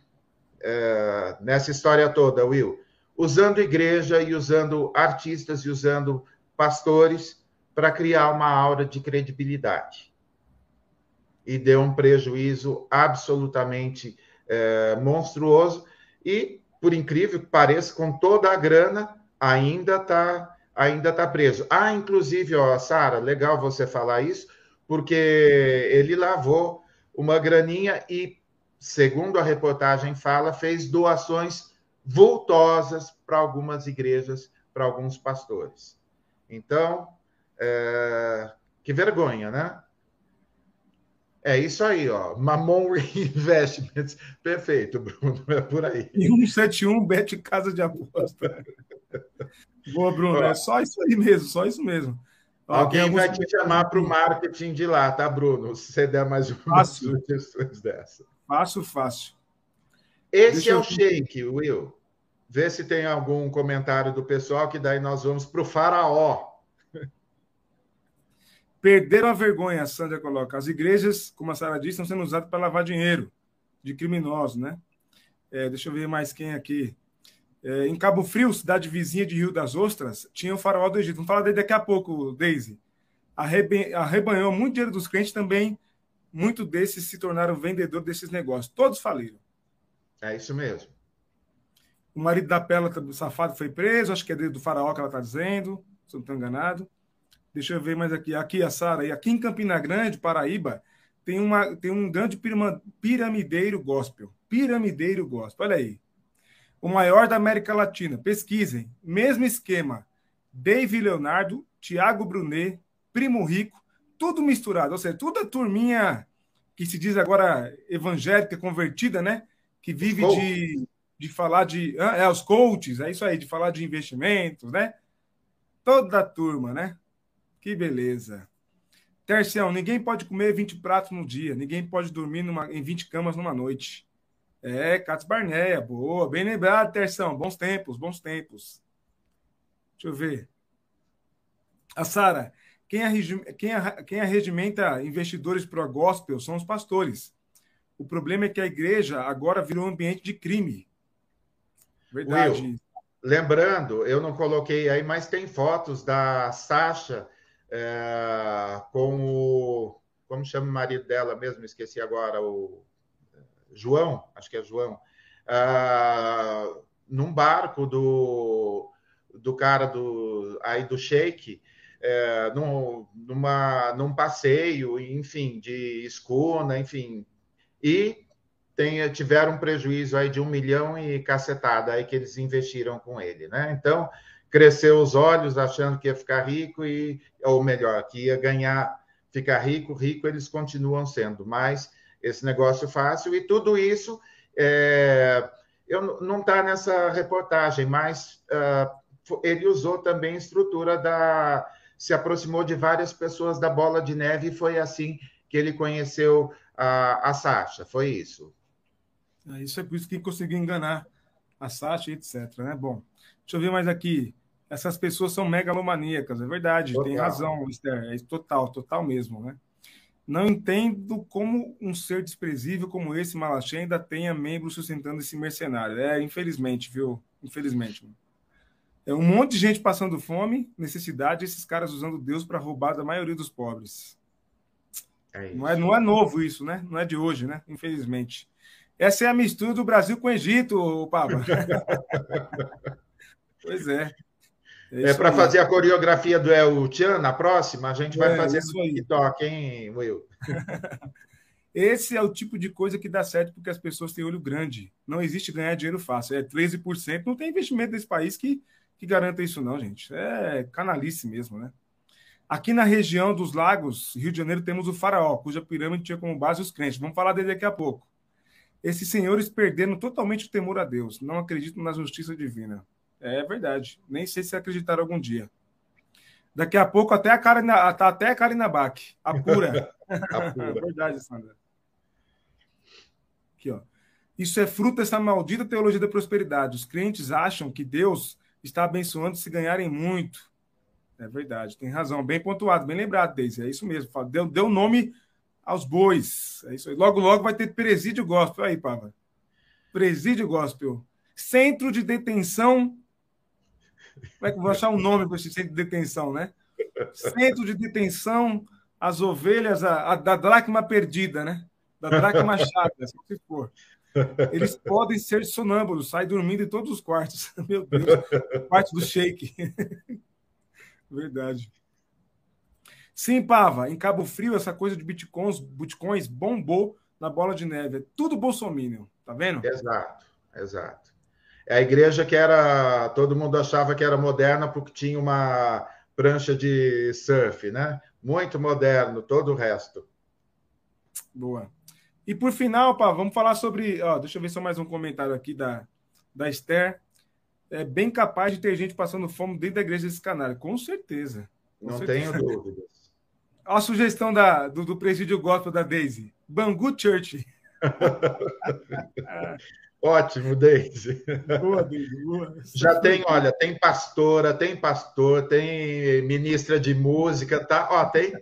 é, nessa história toda, Will, usando igreja e usando artistas e usando pastores para criar uma aura de credibilidade e deu um prejuízo absolutamente é, monstruoso e por incrível que pareça, com toda a grana ainda está ainda tá preso. Ah, inclusive, ó, Sara, legal você falar isso, porque ele lavou uma graninha e, segundo a reportagem fala, fez doações vultosas para algumas igrejas, para alguns pastores. Então, é... que vergonha, né? É isso aí, ó. Mamon Investments. Perfeito, Bruno. É por aí. E 171 Bet Casa de Aposta. Boa, Bruno. Ó, é só isso aí mesmo, só isso mesmo. Alguém vai te chamar para o marketing de lá, tá, Bruno? Se você der mais umas sugestões dessa. Fácil, fácil. Esse Deixa é o eu... shake, Will. Vê se tem algum comentário do pessoal, que daí nós vamos para o faraó. Perderam a vergonha, a Sandra coloca. As igrejas, como a Sara disse, estão sendo usadas para lavar dinheiro de criminosos, né? É, deixa eu ver mais quem aqui. É, em Cabo Frio, cidade vizinha de Rio das Ostras, tinha o faraó do Egito. Vamos falar dele daqui a pouco, Daisy. Arrebanhou muito dinheiro dos crentes também. Muitos desses se tornaram vendedores desses negócios. Todos faliram. É isso mesmo. O marido da Pela, o safado, foi preso. Acho que é do faraó que ela está dizendo, se não estou enganado. Deixa eu ver mais aqui. Aqui a Sara. E aqui em Campina Grande, Paraíba, tem, uma, tem um grande piramideiro gospel. Piramideiro gospel. Olha aí. O maior da América Latina. Pesquisem. Mesmo esquema. Dave Leonardo, Tiago Brunet, Primo Rico, tudo misturado. Ou seja, tudo a turminha que se diz agora evangélica, convertida, né? Que vive de, de falar de. É, os coaches, é isso aí, de falar de investimentos, né? Toda a turma, né? Que beleza. Tercião, ninguém pode comer 20 pratos no dia, ninguém pode dormir numa, em 20 camas numa noite. É, Catos Barneia, boa, bem lembrado, Terção, bons tempos, bons tempos. Deixa eu ver. A Sara, quem, quem, quem arregimenta investidores pro gospel são os pastores. O problema é que a igreja agora virou um ambiente de crime. Verdade. Will, lembrando, eu não coloquei aí, mas tem fotos da Sasha é, com o. Como chama o marido dela mesmo? Esqueci agora, o João, acho que é João. É, num barco do, do cara do, aí do Sheik, é, num, numa, num passeio, enfim, de escuna, enfim, e tiveram um prejuízo aí de um milhão e cacetada aí que eles investiram com ele, né? Então, cresceu os olhos achando que ia ficar rico e, ou melhor, que ia ganhar, ficar rico, rico eles continuam sendo, mas esse negócio fácil e tudo isso é, eu não está nessa reportagem, mas uh, ele usou também estrutura da se aproximou de várias pessoas da Bola de Neve e foi assim que ele conheceu a, a Sasha, foi isso. É, isso é por isso que conseguiu enganar a Sasha, etc. Né? Bom, deixa eu ver mais aqui. Essas pessoas são megalomaníacas, é verdade, total. tem razão, Esther, é total, total mesmo, né? Não entendo como um ser desprezível como esse Malachê ainda tenha membros sustentando esse mercenário. É, infelizmente, viu? Infelizmente. É um monte de gente passando fome, necessidade, esses caras usando Deus para roubar da maioria dos pobres. É não, é, não é novo isso, né? Não é de hoje, né? Infelizmente. Essa é a mistura do Brasil com o Egito, Pablo. pois é. É, é para fazer a coreografia do El Chan na próxima, a gente vai é, fazer no TikTok, hein, Will? Esse é o tipo de coisa que dá certo porque as pessoas têm olho grande. Não existe ganhar dinheiro fácil. É 13%. Não tem investimento nesse país que, que garanta isso, não, gente. É canalice mesmo, né? Aqui na região dos lagos, Rio de Janeiro, temos o Faraó, cuja pirâmide tinha como base os crentes. Vamos falar dele daqui a pouco. Esses senhores perderam totalmente o temor a Deus, não acreditam na justiça divina. É verdade. Nem sei se acreditaram algum dia. Daqui a pouco até a Karina, tá até a Karina Bach, a pura. a pura. verdade, Sandra. Aqui, ó. Isso é fruto dessa maldita teologia da prosperidade. Os crentes acham que Deus está abençoando se ganharem muito. É verdade, tem razão. Bem pontuado, bem lembrado, Deise. É isso mesmo. Deu, deu nome aos bois. É isso aí. Logo, logo vai ter presídio gospel aí, Pava. Presídio gospel. Centro de detenção como é que eu vou achar um nome para esse centro de detenção, né? Centro de detenção, as ovelhas, a, a da dracma perdida, né? Da dracma chata, se for. Eles podem ser sonâmbulos, sair dormindo em todos os quartos. Meu Deus, quarto do shake. Verdade. Sim, Pava, em Cabo Frio, essa coisa de bitcoins, bitcoins bombou na bola de neve. É tudo bolsominion, tá vendo? Exato, exato. É a igreja que era. Todo mundo achava que era moderna porque tinha uma prancha de surf, né? Muito moderno, todo o resto. Boa. E por final, pá, vamos falar sobre. Ó, deixa eu ver só mais um comentário aqui da, da Esther. É bem capaz de ter gente passando fome dentro da igreja desse canal. Com certeza. Com Não certeza. tenho dúvidas. A sugestão da, do, do presídio gospel da Daisy. Bangu Church. Ótimo, Deise. Boa, Deise, boa. Já tem, olha, tem pastora, tem pastor, tem ministra de música, tá? Ó, tem,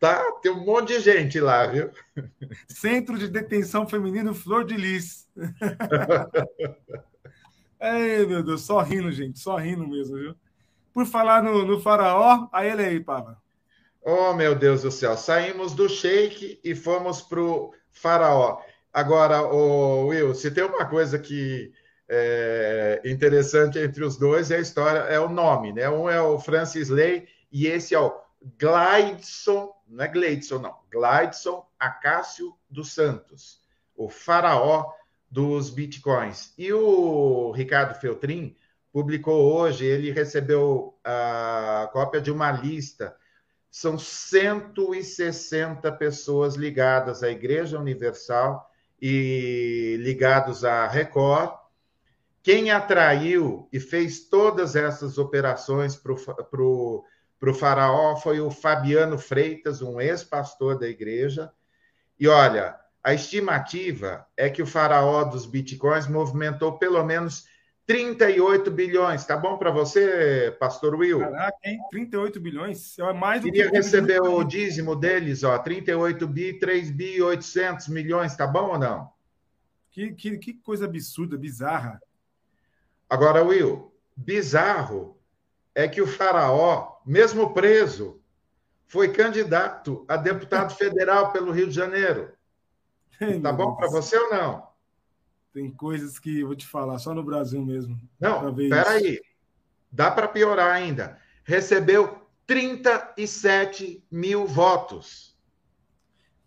tá? Tem um monte de gente lá, viu? Centro de Detenção Feminino Flor de Lis. Ei, meu Deus, só rindo, gente, só rindo mesmo, viu? Por falar no, no faraó, a ele aí, Pava. Oh, meu Deus do céu, saímos do Sheik e fomos pro faraó. Agora, o Will, se tem uma coisa que é, interessante entre os dois é a história, é o nome, né? Um é o Francis Lay e esse é o Glideson, não é Gleidson, não, Glideson Acácio dos Santos, o faraó dos bitcoins. E o Ricardo Feltrin publicou hoje, ele recebeu a cópia de uma lista. São 160 pessoas ligadas à Igreja Universal e ligados à Record. Quem atraiu e fez todas essas operações para o faraó foi o Fabiano Freitas, um ex-pastor da igreja. E olha, a estimativa é que o faraó dos bitcoins movimentou pelo menos 38 bilhões. Tá bom para você, pastor Will? Caraca, hein? 38 bilhões? É mais do Queria que receber o dízimo deles, ó, 38 bi, 3 bi 800 milhões, tá bom ou não? Que, que, que coisa absurda, bizarra. Agora, Will, bizarro é que o faraó, mesmo preso, foi candidato a deputado federal pelo Rio de Janeiro. Tá bom para você ou não? Tem coisas que eu vou te falar só no Brasil mesmo. Não, peraí. Dá para piorar ainda. Recebeu 37 mil votos.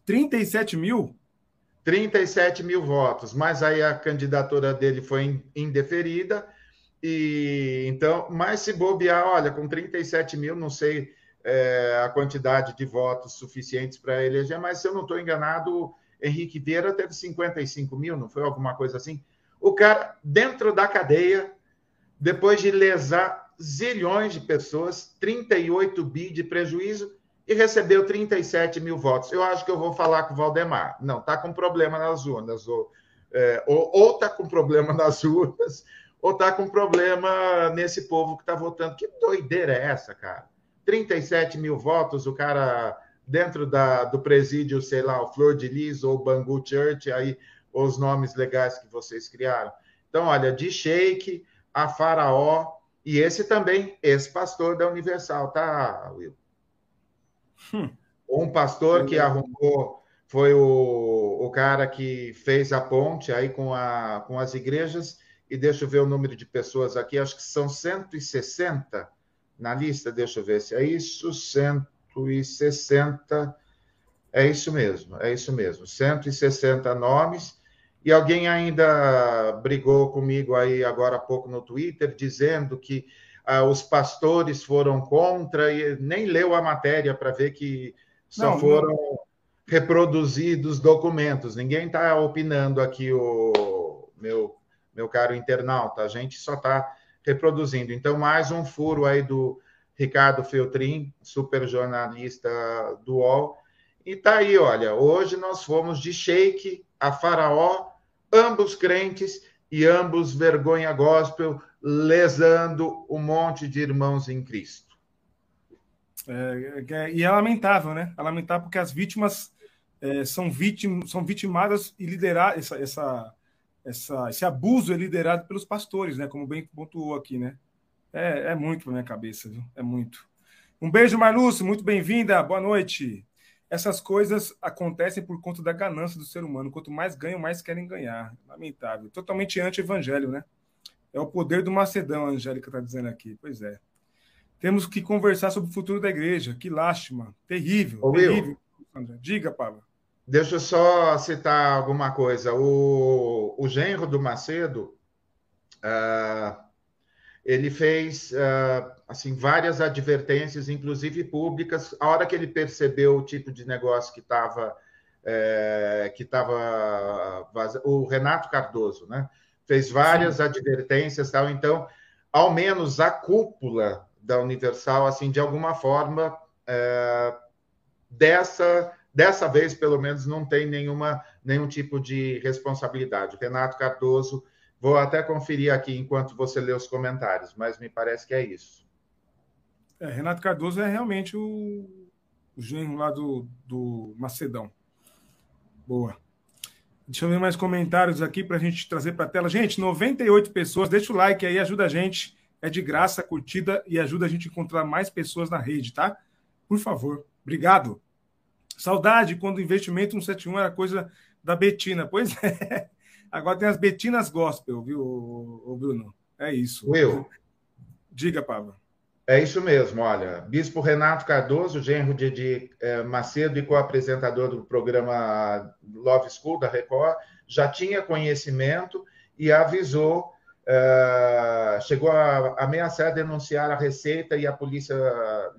37 mil? 37 mil votos. Mas aí a candidatura dele foi indeferida. E então, mas se bobear, olha, com 37 mil, não sei é, a quantidade de votos suficientes para eleger, mas se eu não estou enganado, Henrique Vieira teve 55 mil, não foi alguma coisa assim? O cara, dentro da cadeia, depois de lesar zilhões de pessoas, 38 bi de prejuízo e recebeu 37 mil votos. Eu acho que eu vou falar com o Valdemar. Não, está com problema nas urnas. Ou é, está com problema nas urnas, ou está com problema nesse povo que está votando. Que doideira é essa, cara? 37 mil votos, o cara dentro da, do presídio, sei lá, o Flor de Lis ou Bangu Church, aí os nomes legais que vocês criaram. Então, olha, de Sheik a Faraó, e esse também, ex-pastor da Universal, tá, Will? Hum. Um pastor que arrumou, foi o, o cara que fez a ponte aí com, a, com as igrejas, e deixa eu ver o número de pessoas aqui, acho que são 160 na lista, deixa eu ver se é isso, 100 160. É isso mesmo, é isso mesmo. 160 nomes. E alguém ainda brigou comigo aí agora há pouco no Twitter, dizendo que ah, os pastores foram contra e nem leu a matéria para ver que só não, foram não. reproduzidos documentos. Ninguém está opinando aqui, o meu, meu caro internauta. A gente só está reproduzindo. Então, mais um furo aí do, Ricardo Feltrin, super jornalista do UOL. E tá aí, olha, hoje nós fomos de Sheik a Faraó, ambos crentes e ambos vergonha gospel, lesando um monte de irmãos em Cristo. É, é, e é lamentável, né? É lamentável porque as vítimas é, são, vítim, são vitimadas e lideradas, essa, essa, essa, esse abuso é liderado pelos pastores, né? Como bem pontuou aqui, né? É, é muito para minha cabeça, viu? É muito. Um beijo, Marlúcio, muito bem-vinda, boa noite. Essas coisas acontecem por conta da ganância do ser humano. Quanto mais ganham, mais querem ganhar. Lamentável. Totalmente anti-evangelho, né? É o poder do Macedão, a Angélica está dizendo aqui. Pois é. Temos que conversar sobre o futuro da igreja. Que lástima. Terrível. Ô, terrível. Will, Diga, Paulo. Deixa eu só citar alguma coisa. O, o genro do Macedo. Uh ele fez uh, assim várias advertências, inclusive públicas. A hora que ele percebeu o tipo de negócio que estava é, que estava o Renato Cardoso, né? Fez várias Sim. advertências, tal. Então, ao menos a cúpula da Universal, assim, de alguma forma, é, dessa dessa vez, pelo menos, não tem nenhuma nenhum tipo de responsabilidade. O Renato Cardoso Vou até conferir aqui enquanto você lê os comentários, mas me parece que é isso. É, Renato Cardoso é realmente o, o genro lá do, do Macedão. Boa. Deixa eu ver mais comentários aqui para a gente trazer para a tela. Gente, 98 pessoas. Deixa o like aí, ajuda a gente. É de graça, curtida e ajuda a gente a encontrar mais pessoas na rede, tá? Por favor. Obrigado. Saudade quando o investimento 171 era coisa da Betina. Pois é. Agora tem as Betinas Gospel, viu, Bruno? É isso. Will. Diga, Pablo. É isso mesmo, olha. Bispo Renato Cardoso, genro de, de é, Macedo e co-apresentador do programa Love School da Record, já tinha conhecimento e avisou, é, chegou a ameaçar denunciar a Receita e a polícia,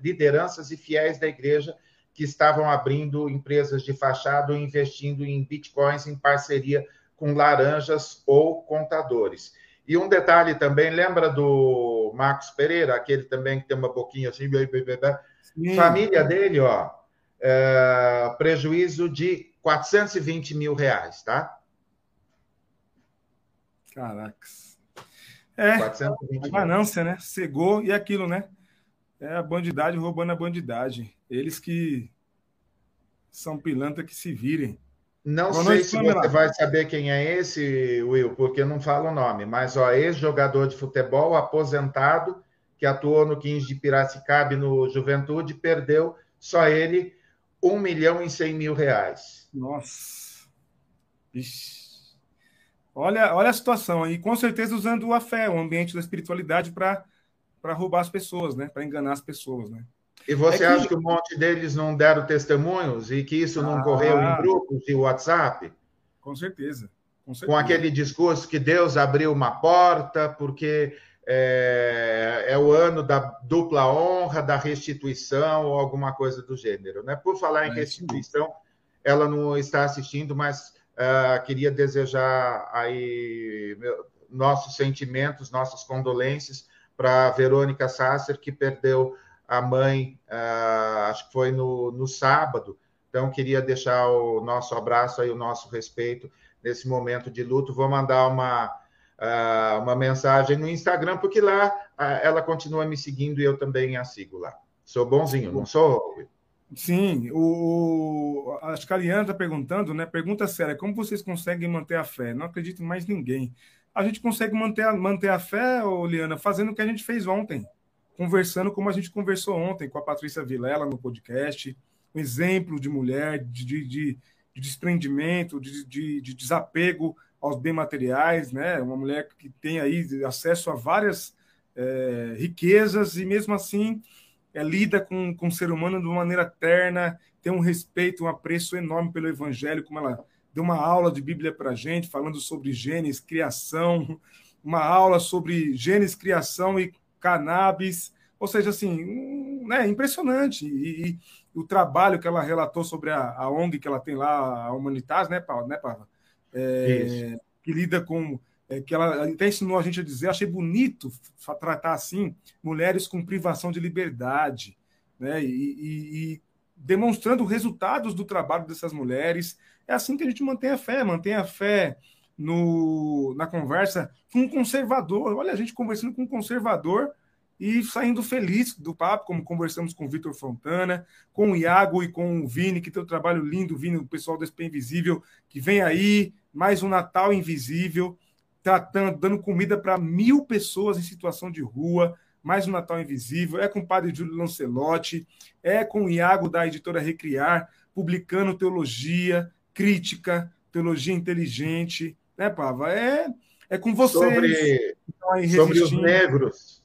lideranças e fiéis da igreja que estavam abrindo empresas de fachada ou investindo em bitcoins em parceria com laranjas ou contadores. E um detalhe também, lembra do Marcos Pereira, aquele também que tem uma boquinha assim, Sim. família dele, ó, é, prejuízo de 420 mil reais, tá? Caracas. É, a ganância, né? Cegou e aquilo, né? É a bandidade roubando a bandidagem. Eles que são pilantra que se virem. Não Boa sei noite, se você vai saber quem é esse, Will, porque não fala o nome, mas ó, ex-jogador de futebol, aposentado, que atuou no 15 de Piracicaba no Juventude, perdeu só ele 1 milhão e 100 mil reais. Nossa. Ixi. Olha, olha a situação aí, com certeza usando a fé, o ambiente da espiritualidade para roubar as pessoas, né? Para enganar as pessoas, né? E você é que... acha que um monte deles não deram testemunhos e que isso não ah, correu em grupos de WhatsApp? Com certeza, com certeza. Com aquele discurso que Deus abriu uma porta porque é, é, o ano da dupla honra, da restituição ou alguma coisa do gênero. Né? Por falar em é restituição, ela não está assistindo, mas uh, queria desejar aí meu, nossos sentimentos, nossas condolências para Verônica Sasser, que perdeu a mãe, uh, acho que foi no, no sábado. Então, queria deixar o nosso abraço aí, o nosso respeito nesse momento de luto. Vou mandar uma, uh, uma mensagem no Instagram, porque lá uh, ela continua me seguindo e eu também a sigo lá. Sou bonzinho, não sou? Sim, o, acho que a Liana está perguntando, né? Pergunta séria: como vocês conseguem manter a fé? Não acredito em mais ninguém. A gente consegue manter a, manter a fé, Liana, fazendo o que a gente fez ontem conversando como a gente conversou ontem com a Patrícia Vilela no podcast, um exemplo de mulher, de, de, de desprendimento, de, de, de, desapego aos bens materiais, né? Uma mulher que tem aí acesso a várias é, riquezas e mesmo assim é, lida com, com o ser humano de uma maneira terna, tem um respeito, um apreço enorme pelo evangelho, como ela deu uma aula de Bíblia para gente, falando sobre Gênesis, criação, uma aula sobre Gênesis, criação e cannabis, ou seja, assim, né, impressionante. E, e, o trabalho que ela relatou sobre a, a ONG que ela tem lá, a Humanitas, né, Paula? Né, Paula? É, que lida com. É, que ela até ensinou a gente a dizer, achei bonito tratar assim mulheres com privação de liberdade, né? E, e, e demonstrando resultados do trabalho dessas mulheres. É assim que a gente mantém a fé, mantém a fé no, na conversa com um conservador. Olha, a gente conversando com um conservador e saindo feliz do papo, como conversamos com o Vitor Fontana, com o Iago e com o Vini, que tem um trabalho lindo, Vini, o pessoal do SP Invisível, que vem aí, mais um Natal Invisível, tratando, dando comida para mil pessoas em situação de rua, mais um Natal Invisível, é com o padre Júlio Lancelotti, é com o Iago da editora Recriar, publicando teologia, crítica, teologia inteligente, né, Pava? É, é com você. Sobre, sobre os negros.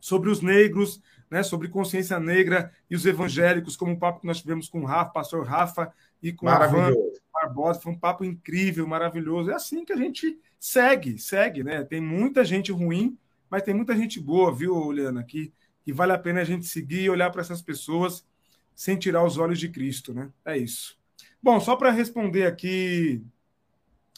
Sobre os negros, né, sobre consciência negra e os evangélicos, como o papo que nós tivemos com o Rafa, pastor Rafa e com a Van Barbosa. Foi um papo incrível, maravilhoso. É assim que a gente segue, segue, né? Tem muita gente ruim, mas tem muita gente boa, viu, Liana? Que, que vale a pena a gente seguir e olhar para essas pessoas sem tirar os olhos de Cristo, né? É isso. Bom, só para responder aqui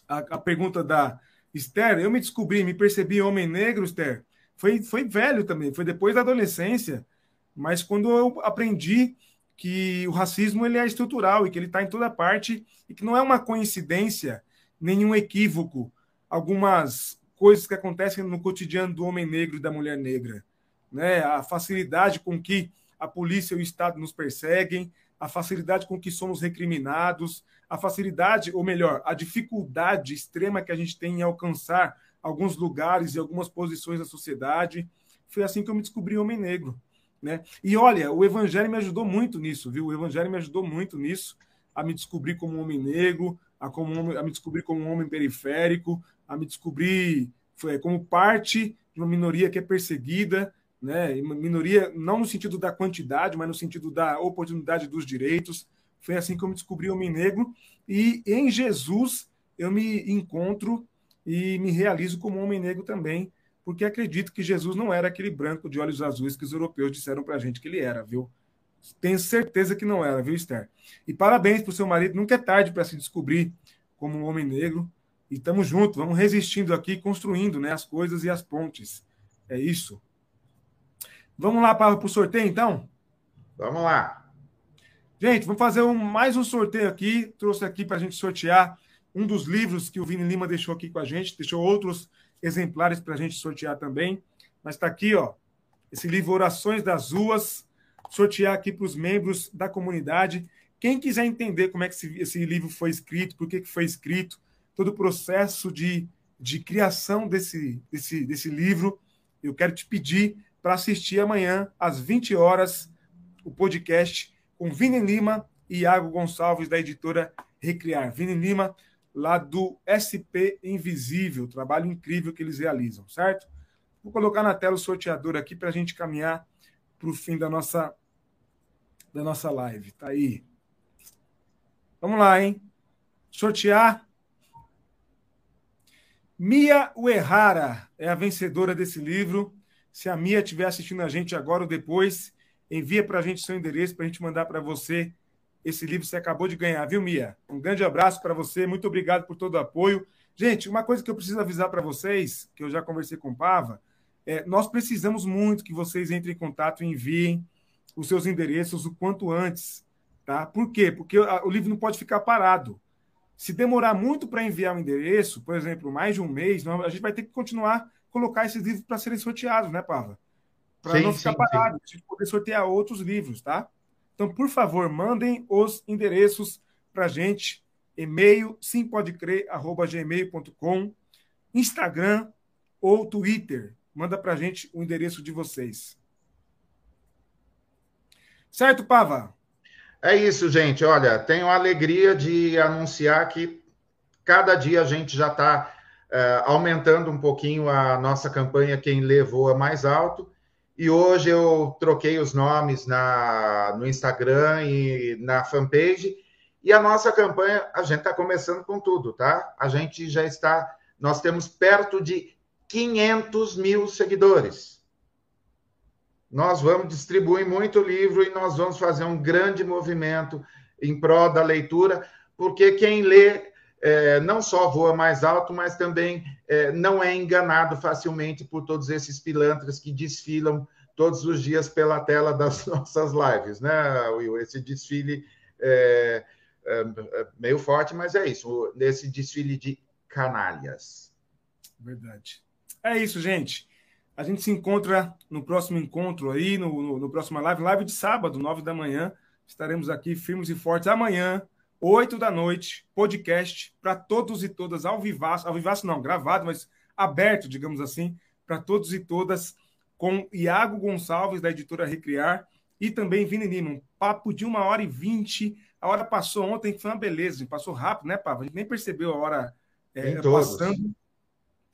a, a, pergunta da Esther, eu me descobri, me percebi homem negro, Esther. Foi, foi velho também, foi depois da adolescência, mas quando eu aprendi que o racismo ele é estrutural e que ele está em toda parte e que não é uma coincidência, nenhum equívoco, algumas coisas que acontecem no cotidiano do homem negro e da mulher negra, né? A facilidade com que a polícia e o Estado nos perseguem, a facilidade com que somos recriminados, a facilidade, ou melhor, a dificuldade extrema que a gente tem em alcançar alguns lugares e algumas posições da sociedade. Foi assim que eu me descobri homem negro. Né? E olha, o Evangelho me ajudou muito nisso, viu? O Evangelho me ajudou muito nisso, a me descobrir como homem negro, a, como, a me descobrir como um homem periférico, a me descobrir foi, como parte de uma minoria que é perseguida, né? minoria não no sentido da quantidade, mas no sentido da oportunidade dos direitos. Foi assim que eu me descobri homem negro. E em Jesus eu me encontro e me realizo como homem negro também, porque acredito que Jesus não era aquele branco de olhos azuis que os europeus disseram para a gente que ele era, viu? Tenho certeza que não era, viu, Esther? E parabéns para o seu marido. Nunca é tarde para se descobrir como um homem negro. E estamos juntos, vamos resistindo aqui, construindo né, as coisas e as pontes. É isso. Vamos lá para o sorteio, então? Vamos lá. Gente, vamos fazer um, mais um sorteio aqui. Trouxe aqui para a gente sortear um dos livros que o Vini Lima deixou aqui com a gente. Deixou outros exemplares para a gente sortear também. Mas está aqui, ó, esse livro Orações das Ruas. Sortear aqui para os membros da comunidade. Quem quiser entender como é que esse, esse livro foi escrito, por que, que foi escrito, todo o processo de, de criação desse, desse, desse livro, eu quero te pedir para assistir amanhã, às 20 horas, o podcast com Vini Lima e Iago Gonçalves, da editora Recriar. Vini Lima, lá do SP Invisível, trabalho incrível que eles realizam, certo? Vou colocar na tela o sorteador aqui para a gente caminhar para o fim da nossa, da nossa live. Tá aí. Vamos lá, hein? Sortear. Mia Uehara é a vencedora desse livro. Se a Mia estiver assistindo a gente agora ou depois, envia para a gente seu endereço para a gente mandar para você esse livro que você acabou de ganhar, viu, Mia? Um grande abraço para você, muito obrigado por todo o apoio. Gente, uma coisa que eu preciso avisar para vocês, que eu já conversei com o Pava, é, nós precisamos muito que vocês entrem em contato e enviem os seus endereços o quanto antes, tá? Por quê? Porque o livro não pode ficar parado. Se demorar muito para enviar o endereço, por exemplo, mais de um mês, a gente vai ter que continuar colocar esses livros para serem sorteados, né, Pava? Para não ficar sim, parado, sim. poder sortear outros livros, tá? Então, por favor, mandem os endereços para a gente. E-mail simpodecrer.gmail.com, Instagram ou Twitter. Manda para a gente o endereço de vocês. Certo, Pava? É isso, gente. Olha, tenho a alegria de anunciar que cada dia a gente já está uh, aumentando um pouquinho a nossa campanha Quem Lê Voa Mais Alto. E hoje eu troquei os nomes na, no Instagram e na fanpage. E a nossa campanha, a gente está começando com tudo, tá? A gente já está, nós temos perto de 500 mil seguidores. Nós vamos distribuir muito livro e nós vamos fazer um grande movimento em prol da leitura, porque quem lê é, não só voa mais alto, mas também é, não é enganado facilmente por todos esses pilantras que desfilam todos os dias pela tela das nossas lives, né, Will? Esse desfile é, é, é meio forte, mas é isso, nesse desfile de canalhas. Verdade. É isso, gente. A gente se encontra no próximo encontro aí, no, no, no próximo live, live de sábado, nove da manhã. Estaremos aqui firmes e fortes amanhã 8 da noite, podcast para todos e todas, ao vivaço, ao vivaço não, gravado, mas aberto, digamos assim, para todos e todas, com Iago Gonçalves, da editora Recriar, e também Vini Lima. Um papo de uma hora e vinte. A hora passou ontem, que foi uma beleza, passou rápido, né, Papa? A gente nem percebeu a hora é, passando.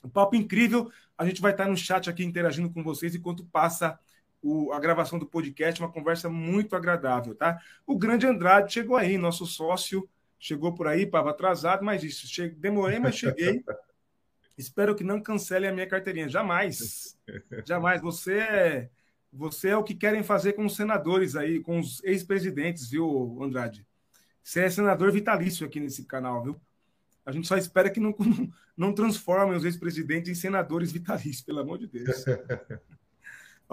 Um papo incrível. A gente vai estar no chat aqui interagindo com vocês enquanto passa o, a gravação do podcast, uma conversa muito agradável, tá? O grande Andrade chegou aí, nosso sócio, chegou por aí, estava atrasado, mas isso, demorei, mas cheguei. Espero que não cancele a minha carteirinha. Jamais. Jamais. Você é, você é o que querem fazer com os senadores aí, com os ex-presidentes, viu, Andrade? Você é senador vitalício aqui nesse canal, viu? A gente só espera que não, não transformem os ex-presidentes em senadores vitalícios, pelo amor de Deus.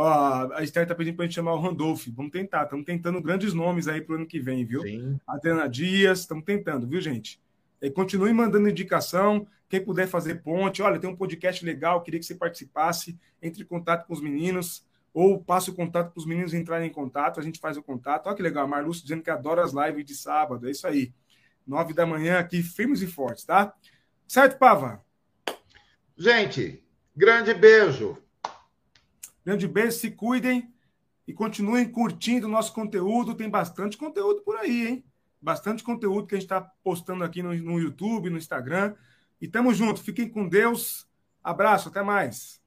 Ó, a Esther está pedindo para a gente chamar o Randolph. Vamos tentar. Estamos tentando grandes nomes aí para o ano que vem, viu? Sim. Adriana Dias, estamos tentando, viu, gente? E continue mandando indicação. Quem puder fazer ponte, olha, tem um podcast legal, queria que você participasse, entre em contato com os meninos, ou passe o contato para os meninos entrarem em contato, a gente faz o contato. Olha que legal, a Marlúcio dizendo que adora as lives de sábado, é isso aí. Nove da manhã aqui, firmes e fortes, tá? Certo, Pava? Gente, grande beijo. Grande beijo, se cuidem e continuem curtindo o nosso conteúdo. Tem bastante conteúdo por aí, hein? bastante conteúdo que a gente está postando aqui no, no YouTube, no Instagram. E tamo junto. Fiquem com Deus. Abraço, até mais.